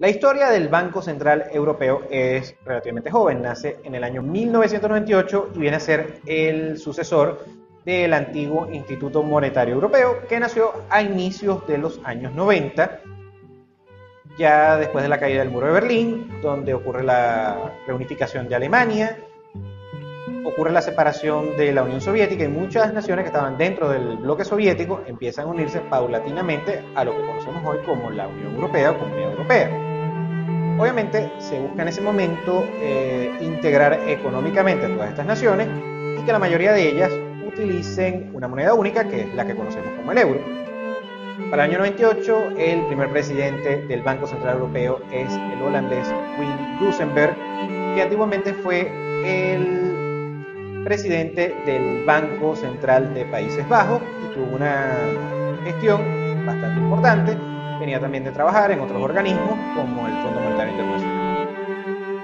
La historia del Banco Central Europeo es relativamente joven, nace en el año 1998 y viene a ser el sucesor del antiguo Instituto Monetario Europeo, que nació a inicios de los años 90, ya después de la caída del muro de Berlín, donde ocurre la reunificación de Alemania, ocurre la separación de la Unión Soviética y muchas naciones que estaban dentro del bloque soviético empiezan a unirse paulatinamente a lo que conocemos hoy como la Unión Europea o Comunidad Europea. Obviamente se busca en ese momento eh, integrar económicamente a todas estas naciones y que la mayoría de ellas utilicen una moneda única que es la que conocemos como el euro. Para el año 98, el primer presidente del Banco Central Europeo es el holandés Wim Duesenberg, que antiguamente fue el presidente del Banco Central de Países Bajos y tuvo una gestión bastante importante. Venía también de trabajar en otros organismos como el Fondo Monetario Internacional.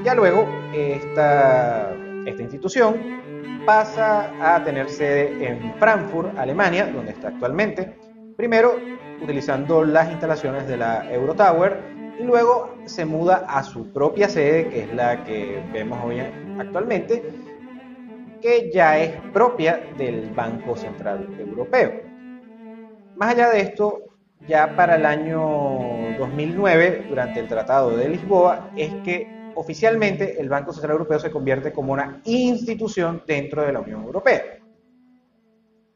Ya luego, esta, esta institución pasa a tener sede en Frankfurt, Alemania, donde está actualmente. Primero, utilizando las instalaciones de la Eurotower y luego se muda a su propia sede, que es la que vemos hoy actualmente, que ya es propia del Banco Central Europeo. Más allá de esto, ya para el año 2009, durante el Tratado de Lisboa, es que oficialmente el Banco Central Europeo se convierte como una institución dentro de la Unión Europea.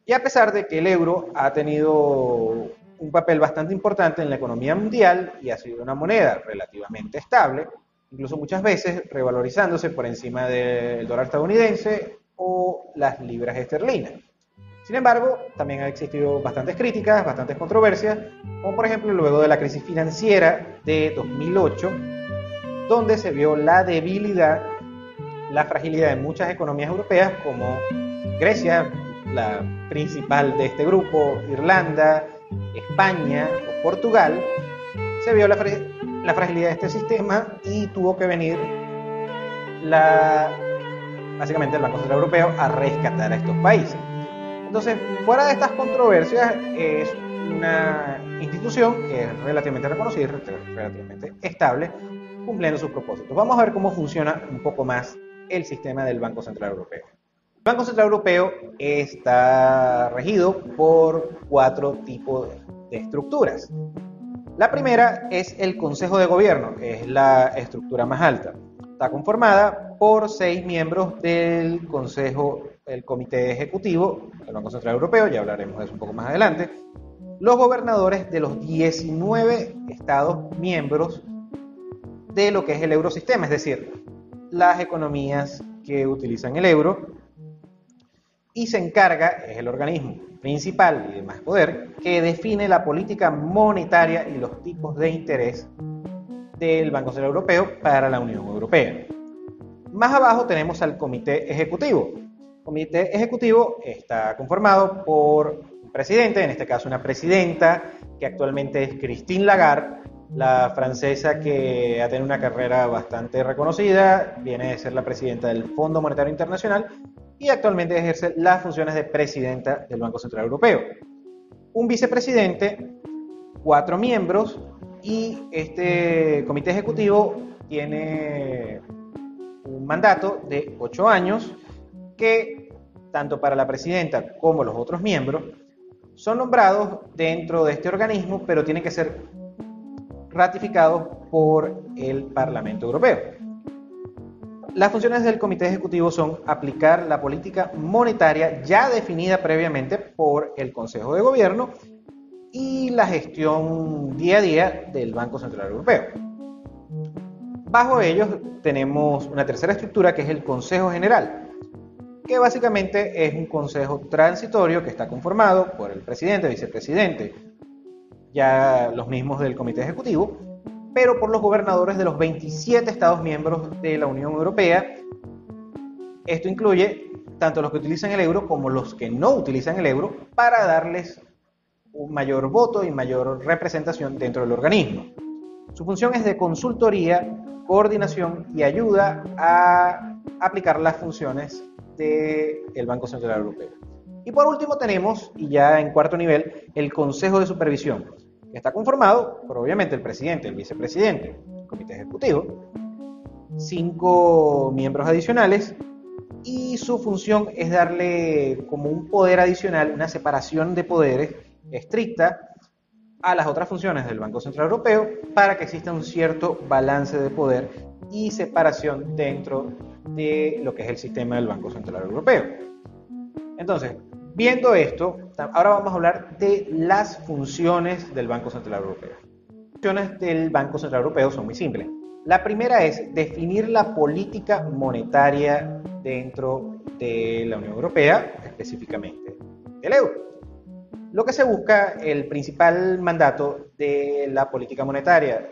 Y a pesar de que el euro ha tenido un papel bastante importante en la economía mundial y ha sido una moneda relativamente estable, incluso muchas veces revalorizándose por encima del dólar estadounidense o las libras esterlinas. Sin embargo, también ha existido bastantes críticas, bastantes controversias, como por ejemplo luego de la crisis financiera de 2008, donde se vio la debilidad, la fragilidad de muchas economías europeas como Grecia, la principal de este grupo, Irlanda, España o Portugal, se vio la, fragilidad de este sistema y tuvo que venir la, básicamente el Banco Central Europeo a rescatar a estos países. Entonces, fuera de estas controversias, es una institución que es relativamente reconocida, relativamente estable, cumpliendo sus propósitos. Vamos a ver cómo funciona un poco más el sistema del Banco Central Europeo. El Banco Central Europeo está regido por cuatro tipos de estructuras. La primera es el Consejo de Gobierno, que es la estructura más alta. Está conformada por seis miembros del Consejo, el Comité Ejecutivo del Banco Central Europeo, ya hablaremos de eso un poco más adelante, los gobernadores de los 19 estados miembros de lo que es el eurosistema, es decir, las economías que utilizan el euro, y se encarga, es el organismo principal y de más poder, que define la política monetaria y los tipos de interés del Banco Central Europeo para la Unión Europea. Más abajo tenemos al Comité Ejecutivo. Comité Ejecutivo está conformado por un presidente, en este caso una presidenta, que actualmente es Christine Lagarde, la francesa que ha tenido una carrera bastante reconocida, viene de ser la presidenta del Fondo Monetario Internacional y actualmente ejerce las funciones de presidenta del Banco Central Europeo. Un vicepresidente, cuatro miembros y este comité ejecutivo tiene un mandato de ocho años que tanto para la presidenta como los otros miembros son nombrados dentro de este organismo, pero tienen que ser ratificados por el Parlamento Europeo. Las funciones del Comité Ejecutivo son aplicar la política monetaria ya definida previamente por el Consejo de Gobierno y la gestión día a día del Banco Central Europeo. Bajo ellos tenemos una tercera estructura que es el Consejo General, que básicamente es un consejo transitorio que está conformado por el presidente, vicepresidente, ya los mismos del Comité Ejecutivo, pero por los gobernadores de los 27 Estados miembros de la Unión Europea. Esto incluye tanto los que utilizan el euro como los que no utilizan el euro para darles un mayor voto y mayor representación dentro del organismo. Su función es de consultoría, coordinación y ayuda a aplicar las funciones del Banco Central Europeo. Y por último tenemos, y ya en cuarto nivel, el Consejo de Supervisión, que está conformado por obviamente el presidente, el vicepresidente, comité ejecutivo, cinco miembros adicionales y su función es darle como un poder adicional, una separación de poderes estricta a las otras funciones del Banco Central Europeo para que exista un cierto balance de poder y separación dentro de lo que es el sistema del Banco Central Europeo. Entonces, viendo esto, ahora vamos a hablar de las funciones del Banco Central Europeo. Las funciones del Banco Central Europeo son muy simples. La primera es definir la política monetaria dentro de la Unión Europea, específicamente del euro. Lo que se busca, el principal mandato de la política monetaria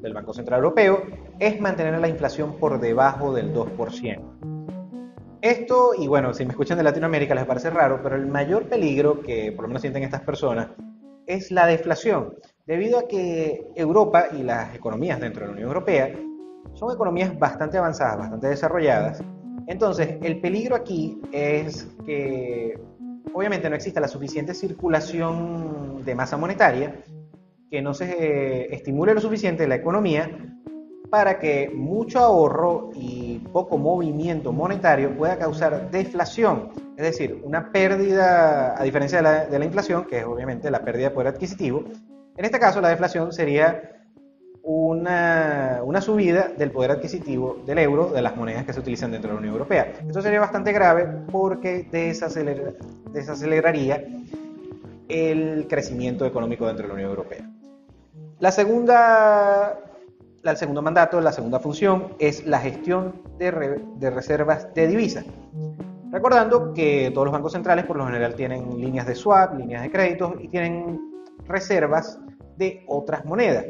del Banco Central Europeo es mantener la inflación por debajo del 2%. Esto, y bueno, si me escuchan de Latinoamérica les parece raro, pero el mayor peligro que por lo menos sienten estas personas es la deflación debido a que Europa y las economías dentro de la Unión Europea son economías bastante avanzadas, bastante desarrolladas. Entonces, el peligro aquí es que obviamente no exista la suficiente circulación de masa monetaria, que no se estimule lo suficiente la economía para que mucho ahorro y poco movimiento monetario pueda causar deflación, es decir, una pérdida, a diferencia de la inflación, que es obviamente la pérdida de poder adquisitivo, en este caso, la deflación sería una, subida del poder adquisitivo del euro, de las monedas que se utilizan dentro de la Unión Europea. Esto sería bastante grave porque desaceleraría el crecimiento económico dentro de la Unión Europea. La segunda, el segundo mandato, la segunda función es la gestión de, reservas de divisas. Recordando que todos los bancos centrales por lo general tienen líneas de swap, líneas de créditos y tienen reservas de otras monedas.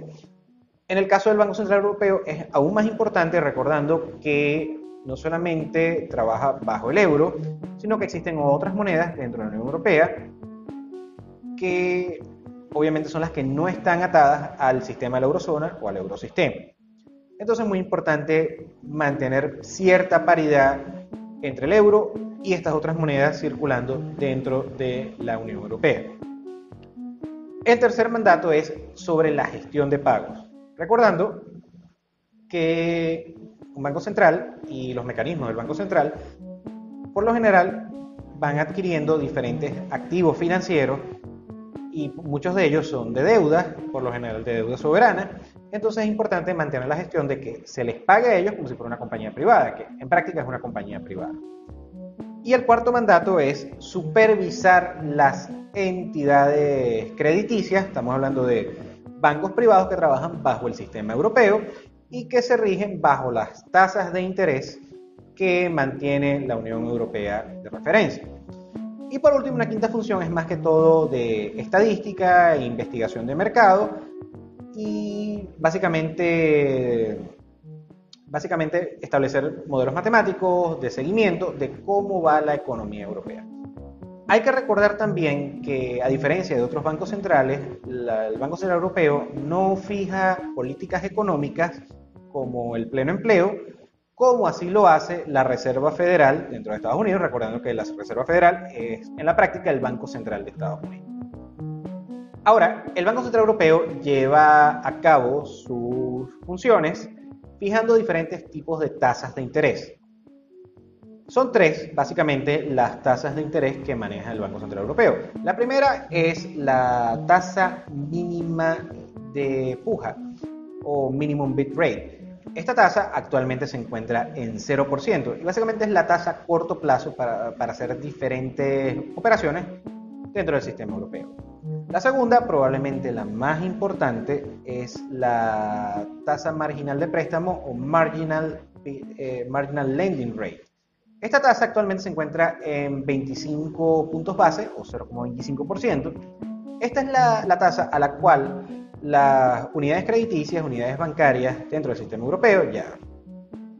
En el caso del Banco Central Europeo es aún más importante recordando que no solamente trabaja bajo el euro, sino que existen otras monedas dentro de la Unión Europea que obviamente son las que no están atadas al sistema de la eurozona o al eurosistema. Entonces es muy importante mantener cierta paridad entre el euro y estas otras monedas circulando dentro de la Unión Europea. El tercer mandato es sobre la gestión de pagos. Recordando que un banco central y los mecanismos del banco central, por lo general, van adquiriendo diferentes activos financieros y muchos de ellos son de deuda, por lo general de deuda soberana. Entonces es importante mantener la gestión de que se les pague a ellos como si fuera una compañía privada, que en práctica es una compañía privada. Y el cuarto mandato es supervisar las entidades crediticias, estamos hablando de bancos privados que trabajan bajo el sistema europeo y que se rigen bajo las tasas de interés que mantiene la Unión Europea de referencia. Y por último, una quinta función es más que todo de estadística e investigación de mercado y básicamente básicamente establecer modelos matemáticos de seguimiento de cómo va la economía europea. Hay que recordar también que, a diferencia de otros bancos centrales, el Banco Central Europeo no fija políticas económicas como el pleno empleo, como así lo hace la Reserva Federal dentro de Estados Unidos, recordando que la Reserva Federal es en la práctica el Banco Central de Estados Unidos. Ahora, el Banco Central Europeo lleva a cabo sus funciones fijando diferentes tipos de tasas de interés. Son tres, básicamente, las tasas de interés que maneja el Banco Central Europeo. La primera es la tasa mínima de puja o minimum bit rate. Esta tasa actualmente se encuentra en 0% y básicamente es la tasa a corto plazo para, para hacer diferentes operaciones dentro del sistema europeo. La segunda, probablemente la más importante, es la tasa marginal de préstamo o marginal, eh, marginal lending rate. Esta tasa actualmente se encuentra en 25 puntos base o 0,25%. Esta es la, la tasa a la cual las unidades crediticias, unidades bancarias dentro del sistema europeo, ya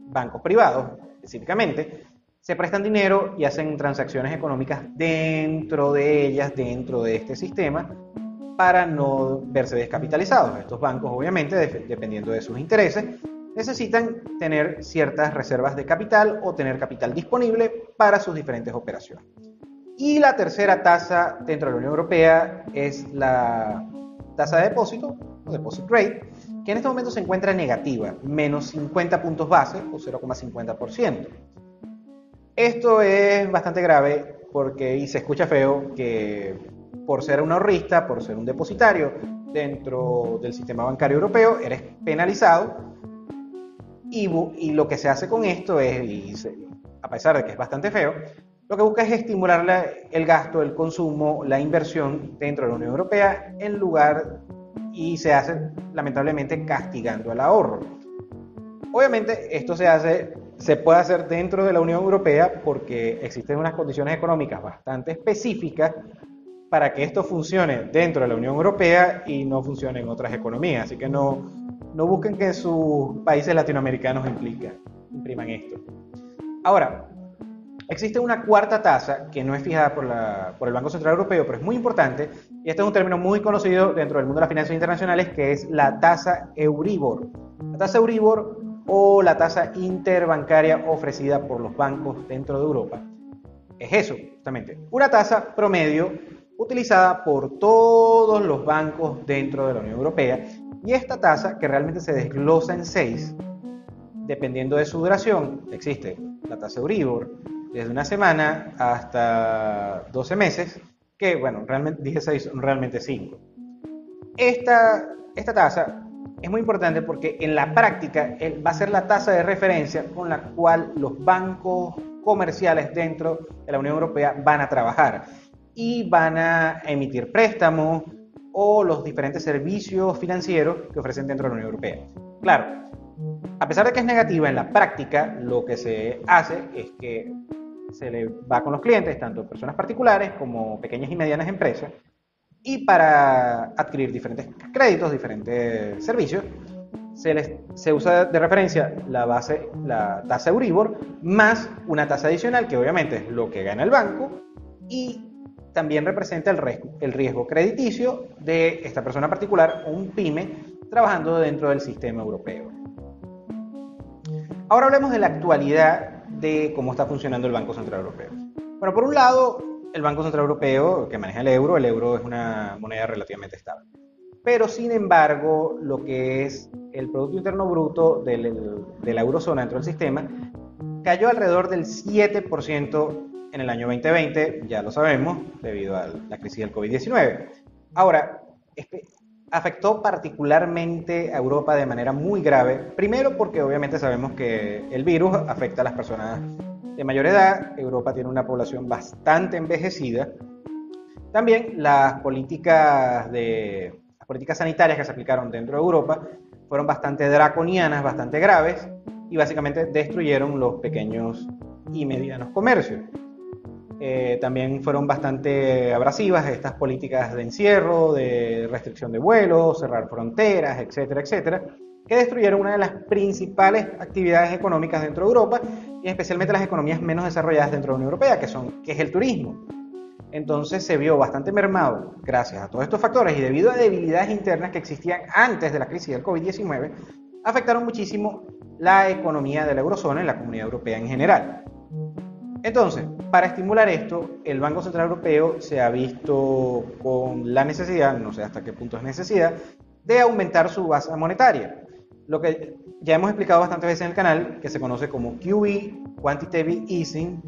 bancos privados específicamente, se prestan dinero y hacen transacciones económicas dentro de ellas, dentro de este sistema, para no verse descapitalizados. Estos bancos, obviamente, dependiendo de sus intereses, necesitan tener ciertas reservas de capital o tener capital disponible para sus diferentes operaciones. Y la tercera tasa dentro de la Unión Europea es la tasa de depósito, o deposit rate, que en este momento se encuentra negativa, menos 50 puntos base o 0,50%. Esto es bastante grave porque, y se escucha feo, que por ser un ahorrista, por ser un depositario dentro del sistema bancario europeo, eres penalizado y, y lo que se hace con esto es, a pesar de que es bastante feo, lo que busca es estimular el gasto, el consumo, la inversión dentro de la Unión Europea en lugar y se hace lamentablemente castigando al ahorro. Obviamente esto se hace, se puede hacer dentro de la Unión Europea porque existen unas condiciones económicas bastante específicas para que esto funcione dentro de la Unión Europea y no funcione en otras economías. Así que no, no busquen que sus países latinoamericanos implican, impriman esto. Ahora, Existe una cuarta tasa que no es fijada por, por, el Banco Central Europeo, pero es muy importante, y este es un término muy conocido dentro del mundo de las finanzas internacionales, que es la tasa Euribor. La tasa Euribor o la tasa interbancaria ofrecida por los bancos dentro de Europa. Es eso, justamente, una tasa promedio utilizada por todos los bancos dentro de la Unión Europea, y esta tasa, que realmente se desglosa en seis, dependiendo de su duración, existe la tasa Euribor, desde una semana hasta 12 meses, que bueno, realmente dije 6, realmente 5. Esta, esta tasa es muy importante porque en la práctica va a ser la tasa de referencia con la cual los bancos comerciales dentro de la Unión Europea van a trabajar y van a emitir préstamos o los diferentes servicios financieros que ofrecen dentro de la Unión Europea. Claro, a pesar de que es negativa en la práctica, lo que se hace es que se le va con los clientes, tanto personas particulares como pequeñas y medianas empresas, y para adquirir diferentes créditos, diferentes servicios, se, les, se usa de referencia la base, la tasa Euribor, más una tasa adicional, que obviamente es lo que gana el banco, y también representa el riesgo, el riesgo crediticio de esta persona particular o un pyme trabajando dentro del sistema europeo. Ahora hablemos de la actualidad de cómo está funcionando el Banco Central Europeo. Bueno, por un lado, el Banco Central Europeo, que maneja el euro, el euro es una moneda relativamente estable. Pero, sin embargo, lo que es el Producto Interno Bruto de la eurozona dentro del sistema cayó alrededor del 7% en el año 2020, ya lo sabemos, debido a la crisis del COVID-19. Ahora, afectó particularmente a Europa de manera muy grave, primero porque obviamente sabemos que el virus afecta a las personas de mayor edad, Europa tiene una población bastante envejecida, también las políticas, de, las políticas sanitarias que se aplicaron dentro de Europa fueron bastante draconianas, bastante graves y básicamente destruyeron los pequeños y medianos comercios. Eh, también fueron bastante abrasivas estas políticas de encierro, de restricción de vuelos, cerrar fronteras, etcétera, etcétera, que destruyeron una de las principales actividades económicas dentro de Europa y especialmente las economías menos desarrolladas dentro de la Unión Europea, que, son, que es el turismo. Entonces se vio bastante mermado gracias a todos estos factores y debido a debilidades internas que existían antes de la crisis del COVID-19, afectaron muchísimo la economía de la eurozona y la comunidad europea en general. Entonces, para estimular esto, el Banco Central Europeo se ha visto con la necesidad, no sé hasta qué punto es necesidad, de aumentar su base monetaria. Lo que ya hemos explicado bastantes veces en el canal, que se conoce como QE, Quantitative Easing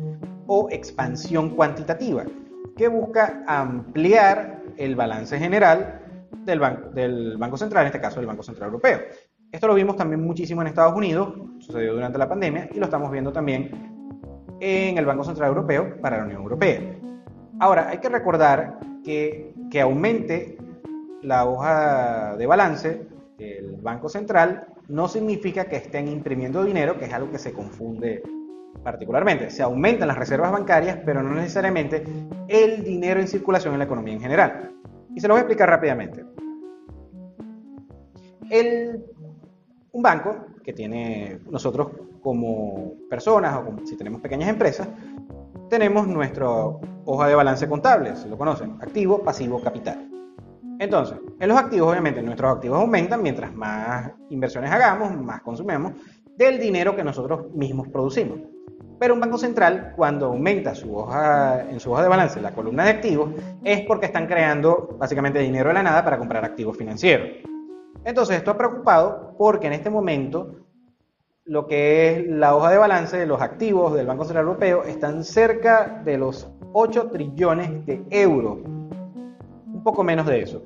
o expansión cuantitativa, que busca ampliar el balance general del banco, Central, en este caso del Banco Central Europeo. Esto lo vimos también muchísimo en Estados Unidos, sucedió durante la pandemia, y lo estamos viendo también en el Banco Central Europeo para la Unión Europea. Ahora, hay que recordar que, que aumente la hoja de balance del Banco Central no significa que estén imprimiendo dinero, que es algo que se confunde particularmente. Se aumentan las reservas bancarias, pero no necesariamente el dinero en circulación en la economía en general. Y se lo voy a explicar rápidamente. El, un banco que tiene nosotros como personas o como, si tenemos pequeñas empresas, tenemos nuestra hoja de balance contable, si lo conocen, activo, pasivo, capital. Entonces, en los activos, obviamente, nuestros activos aumentan mientras más inversiones hagamos, más consumimos del dinero que nosotros mismos producimos. Pero un banco central, cuando aumenta su hoja, en su hoja de balance la columna de activos, es porque están creando básicamente dinero de la nada para comprar activos financieros. Entonces, esto ha preocupado porque en este momento lo que es la hoja de balance de los activos del Banco Central Europeo están cerca de los 8 trillones de euros, un poco menos de eso.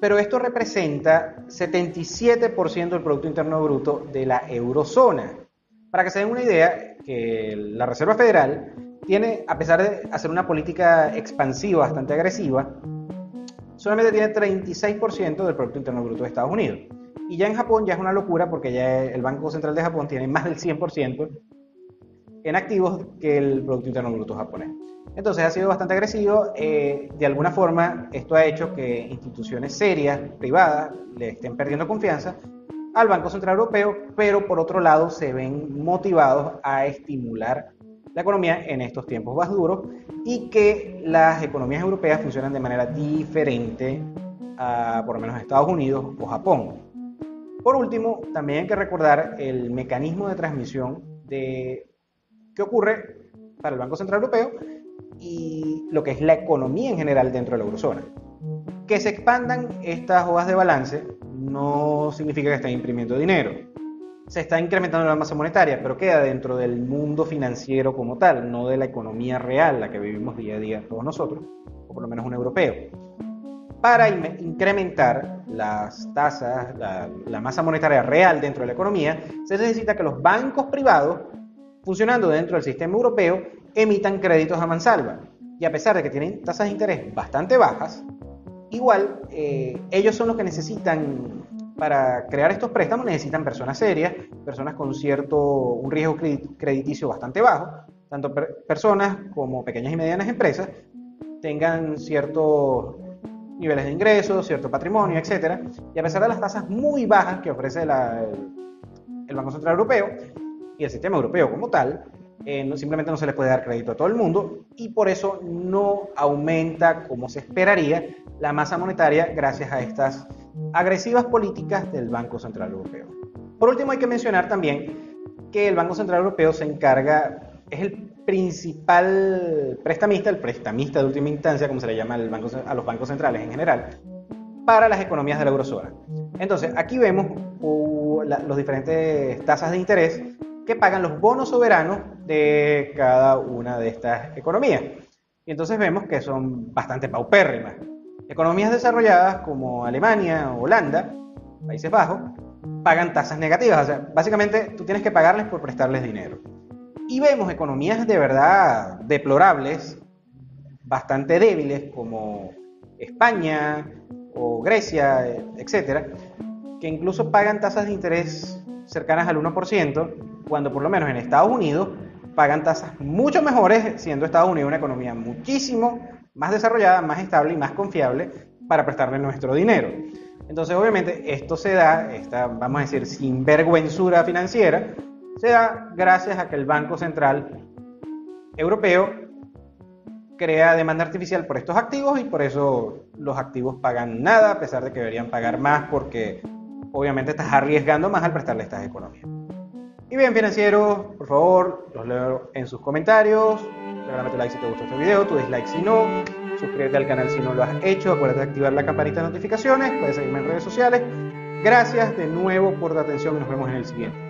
Pero esto representa 77% del Producto Interno Bruto de la eurozona. Para que se den una idea, que la Reserva Federal tiene, a pesar de hacer una política expansiva bastante agresiva, solamente tiene 36% del Producto Interno Bruto de Estados Unidos. Y ya en Japón ya es una locura porque ya el Banco Central de Japón tiene más del 100% en activos que el Producto Interno Bruto japonés. Entonces ha sido bastante agresivo. Eh, de alguna forma esto ha hecho que instituciones serias, privadas, le estén perdiendo confianza al Banco Central Europeo, pero por otro lado se ven motivados a estimular la economía en estos tiempos más duros y que las economías europeas funcionan de manera diferente a por lo menos Estados Unidos o Japón. Por último, también hay que recordar el mecanismo de transmisión de qué ocurre para el Banco Central Europeo y lo que es la economía en general dentro de la eurozona. Que se expandan estas hojas de balance no significa que estén imprimiendo dinero. Se está incrementando la masa monetaria, pero queda dentro del mundo financiero como tal, no de la economía real, la que vivimos día a día todos nosotros, o por lo menos un europeo. Para incrementar las tasas, la, masa monetaria real dentro de la economía, se necesita que los bancos privados, funcionando dentro del sistema europeo, emitan créditos a mansalva. Y a pesar de que tienen tasas de interés bastante bajas, igual eh, ellos son los que necesitan, para crear estos préstamos, necesitan personas serias, personas con cierto, un riesgo crediticio bastante bajo, tanto personas como pequeñas y medianas empresas tengan ciertos niveles de ingresos, cierto patrimonio, etc. Y a pesar de las tasas muy bajas que ofrece el, el Banco Central Europeo y el sistema europeo como tal, eh, simplemente no se les puede dar crédito a todo el mundo y por eso no aumenta como se esperaría la masa monetaria gracias a estas agresivas políticas del Banco Central Europeo. Por último, hay que mencionar también que el Banco Central Europeo se encarga, es el principal prestamista, el prestamista de última instancia, como se le llama a los bancos centrales en general, para las economías de la eurozona. Entonces, aquí vemos uh, diferentes tasas de interés que pagan los bonos soberanos de cada una de estas economías. Y entonces vemos que son bastante paupérrimas. Economías desarrolladas como Alemania, Holanda, Países Bajos, pagan tasas negativas. O sea, básicamente tú tienes que pagarles por prestarles dinero. Y vemos economías de verdad deplorables, bastante débiles, como España o Grecia, etcétera, que incluso pagan tasas de interés cercanas al 1%, cuando por lo menos en Estados Unidos pagan tasas mucho mejores, siendo Estados Unidos una economía muchísimo más desarrollada, más estable y más confiable para prestarle nuestro dinero. Entonces, obviamente, esto se da, esta, vamos a decir, sinvergüenzura financiera, se da gracias a que el Banco Central Europeo crea demanda artificial por estos activos y por eso los activos pagan nada, a pesar de que deberían pagar más porque obviamente estás arriesgando más al prestarle estas economías. Y bien, financieros, por favor, los leo en sus comentarios. Regálame tu like si te gustó este video, tu dislike si no. Suscríbete al canal si no lo has hecho. Acuérdate de activar la campanita de notificaciones. Puedes seguirme en redes sociales. Gracias de nuevo por tu atención y nos vemos en el siguiente.